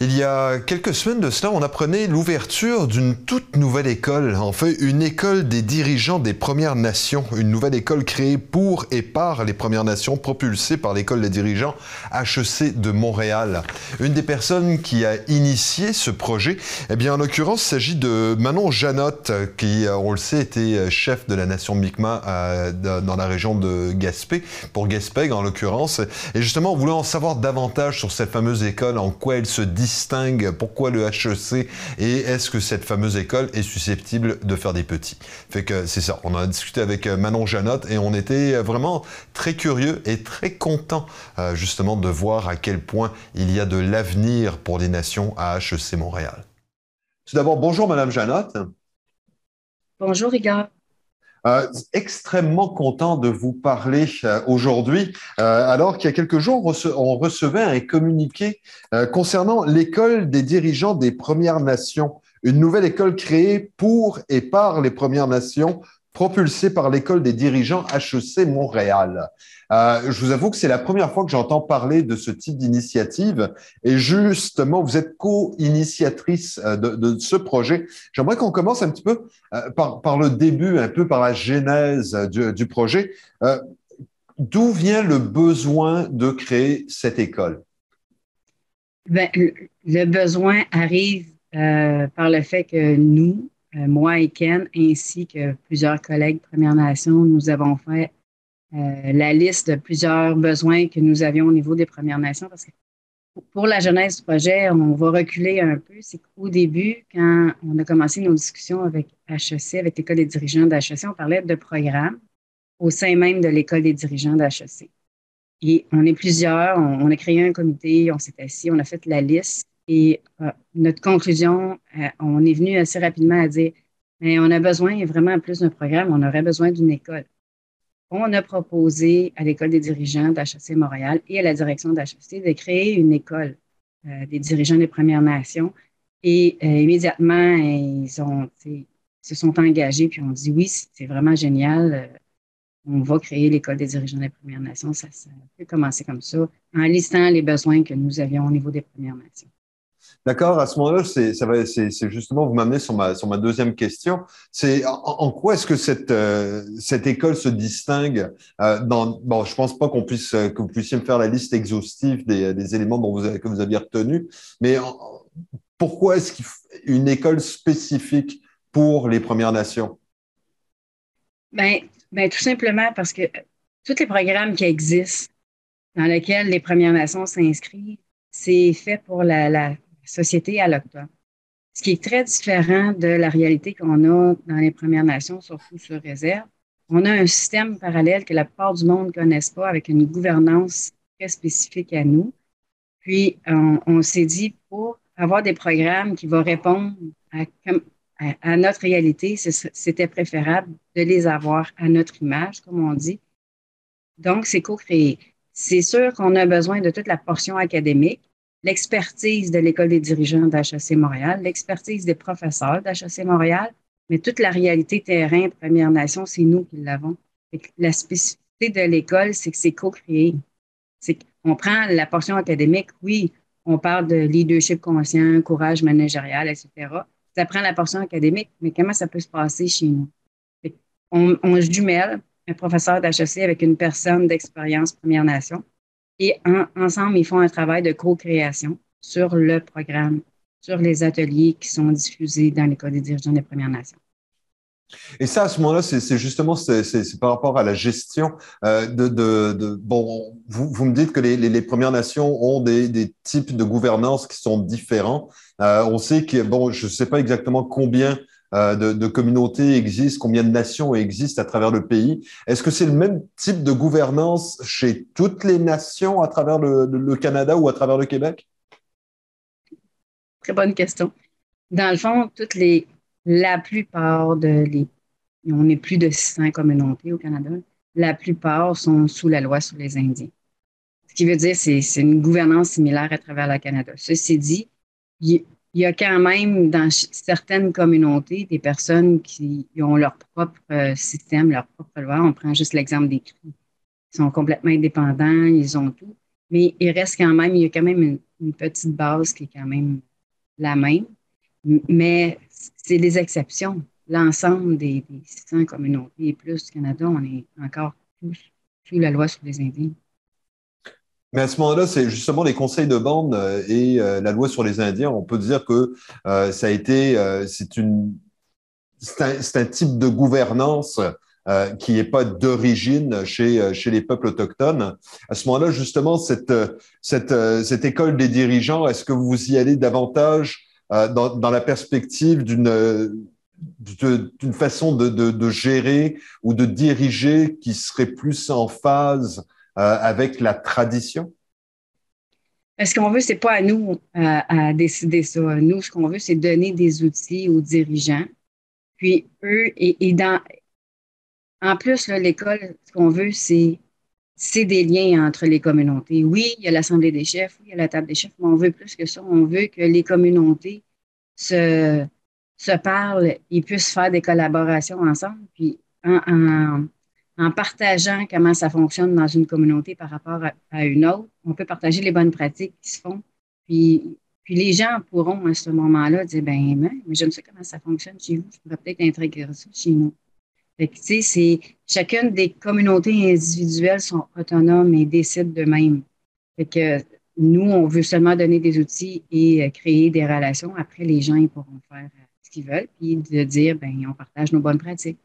Il y a quelques semaines de cela, on apprenait l'ouverture d'une toute nouvelle école, en fait une école des dirigeants des Premières Nations, une nouvelle école créée pour et par les Premières Nations, propulsée par l'école des dirigeants HEC de Montréal. Une des personnes qui a initié ce projet, eh bien en l'occurrence, il s'agit de Manon Janotte, qui, on le sait, était chef de la nation Mi'kmaq euh, dans la région de Gaspé, pour Gaspé en l'occurrence. Et justement, on voulait en savoir davantage sur cette fameuse école, en quoi elle se dit distingue pourquoi le HEC et est-ce que cette fameuse école est susceptible de faire des petits. Fait que c'est ça. On en a discuté avec euh, Manon Janotte et on était vraiment très curieux et très content euh, justement de voir à quel point il y a de l'avenir pour les nations à HEC Montréal. Tout d'abord, bonjour Madame Janotte. Bonjour Igor. Euh, extrêmement content de vous parler euh, aujourd'hui, euh, alors qu'il y a quelques jours, on, recevait un communiqué concernant l'école des dirigeants des Premières Nations, une nouvelle école créée pour et par les Premières Nations propulsé par l'école des dirigeants HEC Montréal. Euh, je vous avoue que c'est la première fois que j'entends parler de ce type d'initiative et justement, vous êtes co-initiatrice euh, de, ce projet. J'aimerais qu'on commence un petit peu euh, par, le début, un peu par la genèse du, projet. D'où vient le besoin de créer cette école? Ben, le besoin arrive par le fait que nous, moi et Ken, ainsi que plusieurs collègues Premières Nations, nous avons fait euh, la liste de plusieurs besoins que nous avions au niveau des Premières Nations. Parce que pour la jeunesse du projet, on va reculer un peu. C'est qu'au début, quand on a commencé nos discussions avec HEC, avec l'École des dirigeants d'HEC, on parlait de programmes au sein même de l'École des dirigeants d'HEC. Et on est plusieurs, on, on, a créé un comité, on s'est assis, on a fait la liste et euh, notre conclusion, euh, on est venu assez rapidement à dire, mais on a besoin vraiment plus d'un programme, on aurait besoin d'une école. On a proposé à l'École des dirigeants d'HEC Montréal et à la direction d'HEC de créer une école euh, des dirigeants des Premières Nations. Et immédiatement, ils se sont engagés, puis on dit oui, c'est vraiment génial. on va créer l'École des dirigeants des Premières Nations. Ça, ça peut commencer comme ça, en listant les besoins que nous avions au niveau des Premières Nations. D'accord, à ce moment-là, c'est justement, vous m'amenez sur ma, deuxième question. C'est en, quoi est-ce que cette, euh, école se distingue euh, bon, je pense pas puisse, que vous puissiez me faire la liste exhaustive des, éléments dont vous que vous aviez retenus, mais pourquoi est-ce qu'une école spécifique pour les Premières Nations? Ben, ben, tout simplement parce que tous les programmes qui existent dans lesquels les Premières Nations s'inscrivent, c'est fait pour la société alloctone. Ce qui est très différent de la réalité qu'on a dans les Premières Nations, surtout sur réserve. On a un système parallèle que la plupart du monde ne connaisse pas avec une gouvernance très spécifique à nous. Puis, on, s'est dit, pour avoir des programmes qui vont répondre à notre réalité, c'était préférable de les avoir à notre image, comme on dit. Donc, c'est co-créé. C'est sûr qu'on a besoin de toute la portion académique, l'expertise de l'École des dirigeants d'HEC Montréal, l'expertise des professeurs d'HEC Montréal, mais toute la réalité terrain Première Nation, c'est nous qui l'avons. La spécificité de l'école, c'est que c'est co-créé. C'est qu'on prend la portion académique, oui, on parle de leadership conscient, courage managérial, etc. Ça prend la portion académique, mais comment ça peut se passer chez nous? On, on jumelle un professeur d'HEC avec une personne d'expérience Première Nation et ensemble, ils font un travail de co-création sur le programme, sur les ateliers qui sont diffusés dans l'École des dirigeants des Premières Nations. Et ça, à ce moment-là, c'est justement par rapport à la gestion euh, de, bon. Vous, me dites que les, Premières Nations ont des, des, types de gouvernance qui sont différents. Euh, on sait que bon, je ne sais pas exactement combien euh, de, communautés existent, combien de nations existent à travers le pays. Est-ce que c'est le même type de gouvernance chez toutes les nations à travers le, Canada ou à travers le Québec? Très bonne question. Dans le fond, toutes les, la plupart de les, on est plus de 600 communautés au Canada, la plupart sont sous la loi sur les Indiens. Ce qui veut dire c'est une gouvernance similaire à travers le Canada. Ceci dit, il, y a quand même dans certaines communautés des personnes qui ont leur propre euh, système, leur propre loi. On prend juste l'exemple des cris. Ils sont complètement indépendants, ils ont tout. mais il reste quand même, il y a quand même une, petite base qui est quand même la même. Mais c'est des exceptions. L'ensemble des, des 600 communautés et plus du Canada, on est encore tous sous la loi sur les Indiens. Mais à ce moment-là, c'est justement les conseils de bande euh, et euh, la loi sur les Indiens. On peut dire que euh, ça a été, c'est une, c'est un, type de gouvernance qui n'est pas d'origine chez, chez les peuples autochtones. À ce moment-là, justement, cette, cette, cette école des dirigeants, est-ce que vous y allez davantage dans, dans la perspective d'une d'une façon de, de, de, gérer ou de diriger qui serait plus en phase avec la tradition? Ce qu'on veut, c'est pas à nous euh, à décider ça. Nous, ce qu'on veut, c'est donner des outils aux dirigeants. Puis eux, et, dans, en plus, l'école, ce qu'on veut, c'est des liens entre les communautés. Oui, il y a l'Assemblée des chefs, oui, il y a la table des chefs, mais on veut plus que ça. On veut que les communautés se, se parlent et puissent faire des collaborations ensemble. Puis en partageant comment ça fonctionne dans une communauté par rapport à, une autre. On peut partager les bonnes pratiques qui se font. Puis, puis les gens pourront à ce moment-là dire ben mais j'aime ça comment ça fonctionne chez vous, je pourrais peut-être intégrer ça chez nous. Fait que, tu sais, c'est chacune des communautés individuelles sont autonomes et décident d'eux-mêmes. Fait que nous, on veut seulement donner des outils et euh, créer des relations. Après, les gens pourront faire euh, ce qu'ils veulent, puis de dire ben on partage nos bonnes pratiques.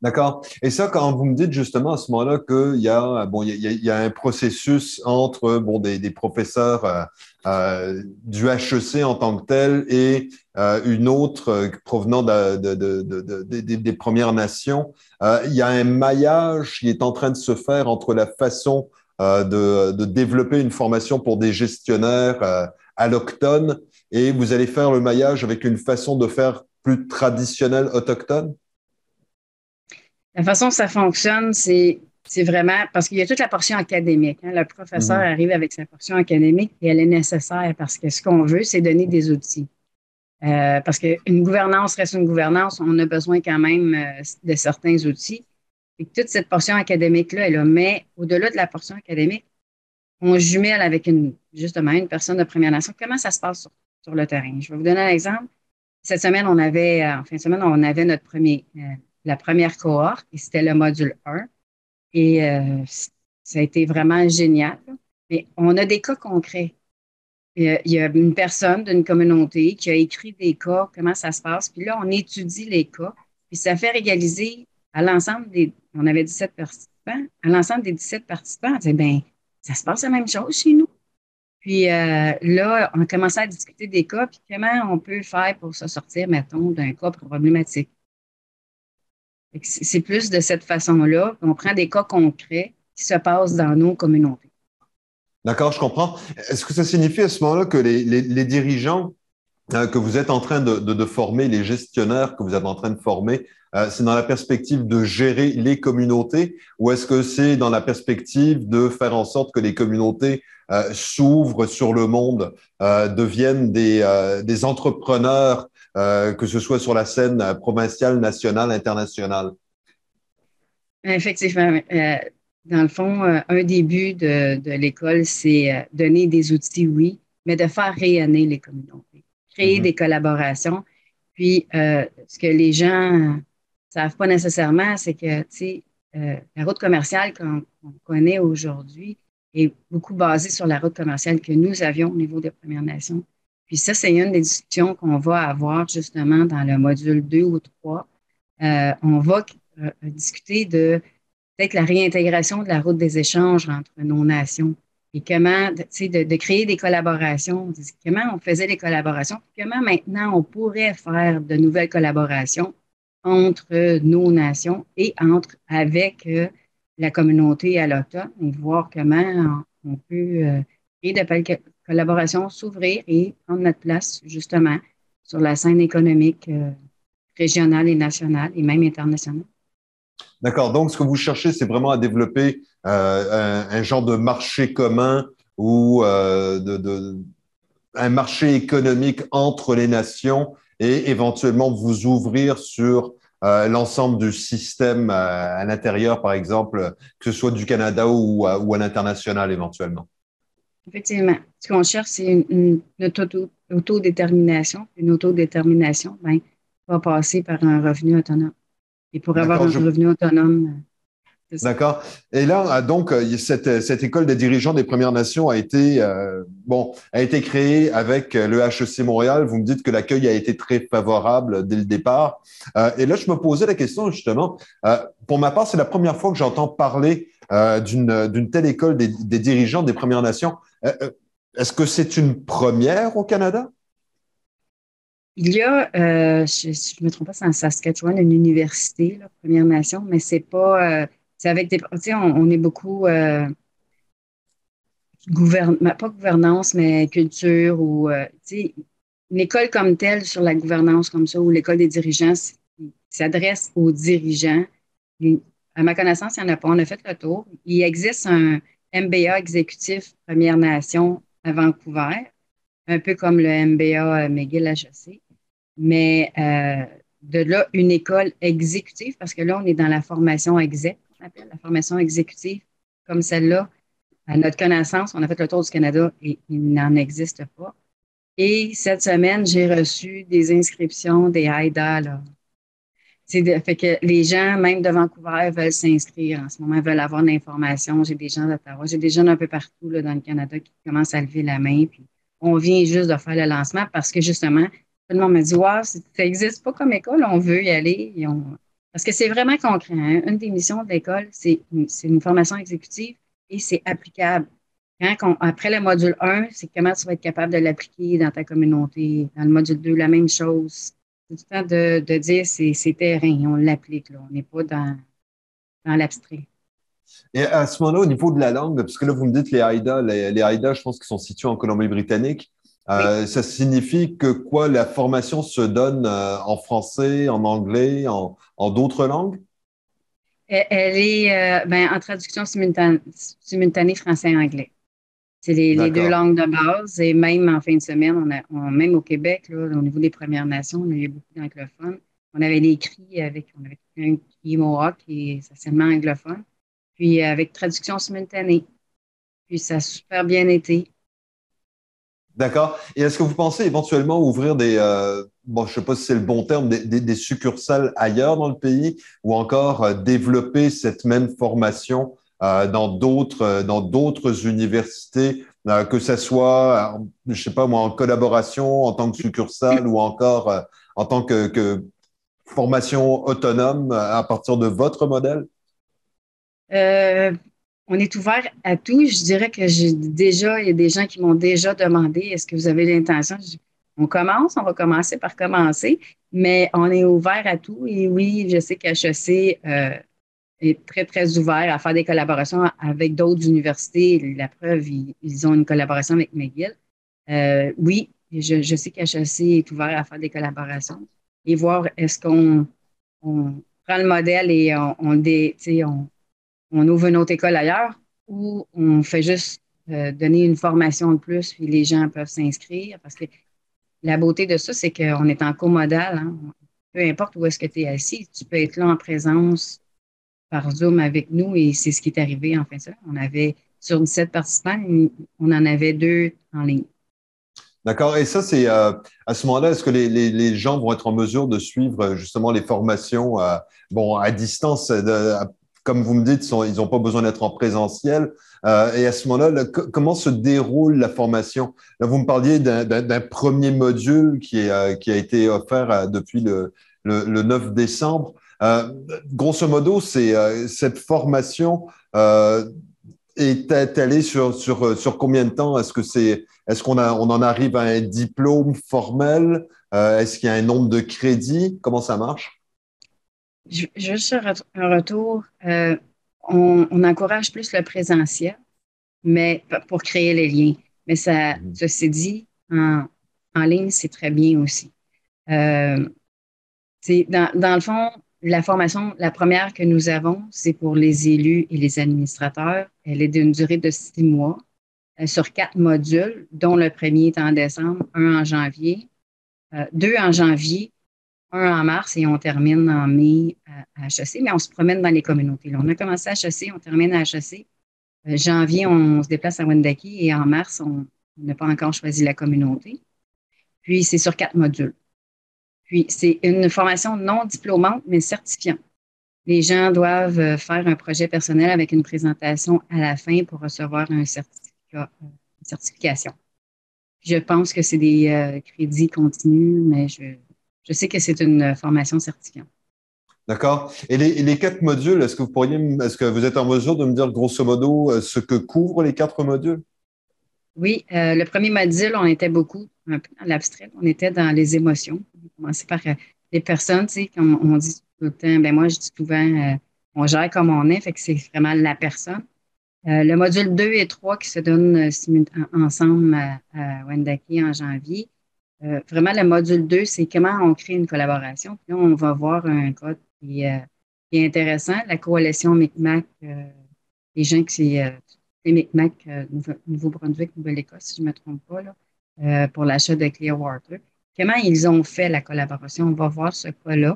D'accord? Et ça, quand vous me dites justement à ce moment-là qu'il y a bon, il y, a, un processus entre bon des, des professeurs euh, euh du HEC en tant que tel et euh, une autre euh, provenant de, de, de, des Premières Nations, il y a un maillage qui est en train de se faire entre la façon de, développer une formation pour des gestionnaires allochtones et vous allez faire le maillage avec une façon de faire plus traditionnelle autochtone? La façon dont ça fonctionne, c'est vraiment parce qu'il y a toute la portion académique. Hein. Le professeur mhm. arrive avec sa portion académique et elle est nécessaire parce que ce qu'on veut, c'est donner des outils. Euh, parce qu'une gouvernance reste une gouvernance, on a besoin quand même euh, de certains outils. Et toute cette portion académique-là est là. Mais au-delà de la portion académique, on jumelle avec une, justement une personne de Première Nation. Comment ça se passe sur, le terrain? Je vais vous donner un exemple. Cette semaine, on avait, en fin de semaine, on avait notre premier, euh, la première cohorte, et c'était le module 1. Et euh, ça a été vraiment génial. Mais on a des cas concrets. Il y a une personne d'une communauté qui a écrit des cas, comment ça se passe. Puis là, on étudie les cas. Puis ça fait régaliser à l'ensemble des, on avait 17 participants, à l'ensemble des 17 participants, on disait, ben, ça se passe la même chose chez nous. Puis euh, là, on a commencé à discuter des cas, puis comment on peut faire pour se sortir, mettons, d'un cas problématique. C'est plus de cette façon-là qu'on prend des cas concrets qui se passent dans nos communautés. D'accord, je comprends. Est-ce que ça signifie à ce moment-là que les, dirigeants euh, que vous êtes en train de, former, les gestionnaires que vous êtes en train de former, euh, c'est dans la perspective de gérer les communautés ou est-ce que c'est dans la perspective de faire en sorte que les communautés euh, s'ouvrent sur le monde, deviennent des, des entrepreneurs euh, que ce soit sur la scène euh, provinciale, nationale, internationale? Effectivement. Euh, dans le fond, un des buts de, l'école, c'est donner des outils, oui, mais de faire rayonner les communautés, créer mm-hmm. des collaborations. Puis, ce que les gens ne savent pas nécessairement, c'est que, tu sais, la route commerciale qu'on connaît aujourd'hui est beaucoup basée sur la route commerciale que nous avions au niveau des Premières Nations. Puis ça, c'est une des discussions qu'on va avoir justement dans le module 2 ou 3. Euh, on va euh, discuter de peut-être la réintégration de la route des échanges entre nos nations. Et comment, tu sais, de, créer des collaborations, comment on faisait des collaborations, comment maintenant on pourrait faire de nouvelles collaborations entre nos nations et entre avec euh, la communauté alloctone et voir comment on, peut créer de collaboration s'ouvrir et prendre notre place justement sur la scène économique euh, régionale et nationale et même internationale. D'accord. Donc, ce que vous cherchez, c'est vraiment à développer euh, un, genre de marché commun ou euh, de, un marché économique entre les nations et éventuellement vous ouvrir sur l'ensemble du système à l'intérieur, par exemple, que ce soit du Canada ou, ou à l'international éventuellement. Effectivement. Ce qu'on cherche, c'est une, autodétermination. Une autodétermination ben, va passer par un revenu autonome. Et pour avoir un revenu autonome, D'accord. Et là, ah, donc, euh, cette, cette, école des dirigeants des Premières Nations a été, euh, bon, a été créée avec euh, le HEC Montréal. Vous me dites que l'accueil a été très favorable dès le départ. et là, je me posais la question justement. pour ma part, c'est la première fois que j'entends parler d'une telle école des, des, dirigeants des Premières Nations. Est-ce que c'est une première au Canada? Il y a, je ne me trompe pas, c'est en Saskatchewan, une université, Première Nation, mais c'est pas c'est avec des. Tu on, est beaucoup. Euh, pas gouvernance, mais culture ou. Euh, tu sais, une école comme telle sur la gouvernance comme ça, ou l'école des dirigeants s'adresse aux dirigeants. À ma connaissance, il n'y en a pas. On a fait le tour. Il existe un MBA exécutif Première Nation à Vancouver, un peu comme le MBA McGill HEC. Mais euh, de là, une école exécutive, parce que là, on est dans la formation exec appelle la formation exécutive comme celle-là. À notre connaissance, on a fait le tour du Canada et il n'en existe pas. Et cette semaine, j'ai reçu des inscriptions des AIDA. Là. C'est fait que les gens, même de Vancouver, veulent s'inscrire en ce moment, veulent avoir l'information. J'ai des gens d'Ottawa, j'ai des gens un peu partout là, dans le Canada qui commencent à lever la main. Puis on vient juste de faire le lancement parce que justement, tout le monde me dit Waouh, ça n'existe pas comme école, on veut y aller. Parce que c'est vraiment concret. Hein. Une des missions de l'école, c'est une, formation exécutive et c'est applicable. Après le module 1, c'est comment tu vas être capable de l'appliquer dans ta communauté. Dans le module 2, la même chose. C'est du temps de, de dire c'est terrain, on l'applique. On n'est pas dans, dans l'abstrait. Et à ce moment-là, au niveau de la langue, parce que là, vous me dites les AIDA, les, les AIDA, je pense qu'ils sont situés en Colombie-Britannique. Euh, ça signifie que quoi, la formation se donne euh, en français, en anglais, en, d'autres langues? Elle est euh, ben, en traduction simultanée, français-anglais. C'est les, deux langues de base. Et même en fin de semaine, on a, même au Québec, là, au niveau des Premières Nations, on a eu beaucoup d'anglophones. On avait des cris avec, on avait un qui est qui est essentiellement anglophone, puis avec traduction simultanée. Puis ça a super bien été. D'accord. Et est-ce que vous pensez éventuellement ouvrir des, euh, bon, je sais pas si c'est le bon terme, des, succursales ailleurs dans le pays ou encore euh, développer cette même formation dans d'autres dans d'autres universités, que ce soit, je sais pas moi, en collaboration en tant que succursale ou encore en tant que, formation autonome à partir de votre modèle? on est ouvert à tout. Je dirais que déjà, il y a des gens qui m'ont déjà demandé est-ce que vous avez l'intention? On commence, on va commencer par commencer, mais on est ouvert à tout. Et oui, je sais qu'HEC euh, est très, très ouvert à faire des collaborations avec d'autres universités. La preuve, ils, ont une collaboration avec McGill. Euh, oui, je, sais qu'HEC est ouvert à faire des collaborations et voir est-ce qu'on prend le modèle et on, on, on on ouvre une autre école ailleurs ou on fait juste euh, donner une formation de plus, puis les gens peuvent s'inscrire. Parce que la beauté de ça, c'est qu'on est en comodal. Hein. Peu importe où est-ce que tu es assis, tu peux être là en présence par Zoom avec nous et c'est ce qui est arrivé en fait ça. On avait sur 17 participants, on en avait deux en ligne. D'accord. Et ça, c'est euh, à ce moment-là, est-ce que les, gens vont être en mesure de suivre justement les formations euh, bon, à distance de, comme vous me dites, ils n'ont pas besoin d'être en présentiel. Euh, et à ce moment-là, comment se déroule la formation? Là, vous me parliez d'un premier module qui, euh, qui, a été offert euh, depuis le, 9 décembre. Grosso modo, c'est cette formation est allée sur, sur, sur combien de temps? Est-ce que c'est est-ce qu'on on en arrive à un diplôme formel? Est-ce qu'il y a un nombre de crédits? Comment ça marche? Juste un retour, euh, on, encourage plus le présentiel, mais pour créer les liens. Mais ça, mm-hmm. ceci dit, en, ligne, c'est très bien aussi. Euh, dans, dans, le fond, la formation, la première que nous avons, c'est pour les élus et les administrateurs. Elle est d'une durée de six mois euh, sur quatre modules, dont le premier est en décembre, un en janvier, deux en janvier un en mars et on termine en mai à, HEC, mais on se promène dans les communautés. on a commencé à HEC, on termine à HEC. Euh, janvier, on se déplace à Wendake et en mars, on n'a pas encore choisi la communauté. Puis, c'est sur quatre modules. Puis, c'est une formation non diplômante, mais certifiante. Les gens doivent euh, faire un projet personnel avec une présentation à la fin pour recevoir un certificat, euh, une certification. Je pense que c'est des crédits continus, mais je, je sais que c'est une formation certifiante. D'accord. Et les, quatre modules, est-ce que vous pourriez, est-ce que vous êtes en mesure de me dire grosso modo euh, ce que couvrent les quatre modules? Oui, euh, le premier module, on était beaucoup un peu dans l'abstrait, on était dans les émotions. On a commencé par euh, les personnes, tu sais, comme on dit tout le temps, ben moi, je dis souvent, on gère comme on est, fait que c'est vraiment la personne. le module 2 et 3 qui se donnent ensemble à, à Wendake en janvier, euh, vraiment, le module 2, c'est comment on crée une collaboration. Puis là, on va voir un code qui, euh, est intéressant. La coalition Micmac, euh, les gens qui euh, c'est Micmac, Nouveau-Brunswick, Nouvelle-Écosse, si je ne me trompe pas, là, pour l'achat de Clearwater. Comment ils ont fait la collaboration? On va voir ce cas-là.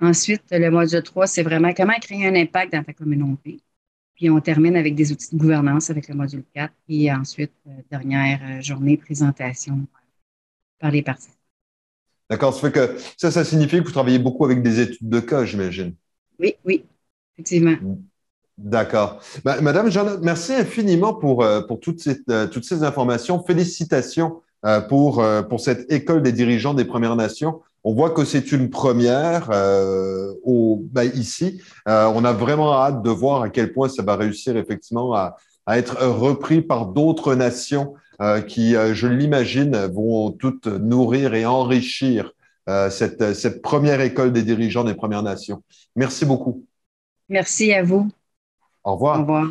Ensuite, le module 3, c'est vraiment comment créer un impact dans ta communauté. Puis on termine avec des outils de gouvernance avec le module 4. Et ensuite, dernière journée, présentation par les parties. D'accord, ça fait que ça, ça signifie que vous travaillez beaucoup avec des études de cas, j'imagine. Oui, oui, effectivement. D'accord. Ben, Madame Jeanne, merci infiniment pour, euh, pour toutes, ces, euh, toutes ces informations. Félicitations euh, pour, pour cette école des dirigeants des Premières Nations. On voit que c'est une première ben, ici. on a vraiment hâte de voir à quel point ça va réussir effectivement à, à être repris par d'autres nations qui, je l'imagine, vont toutes nourrir et enrichir cette, cette première école des dirigeants des Premières Nations. Merci beaucoup. Merci à vous. Au revoir. Au revoir.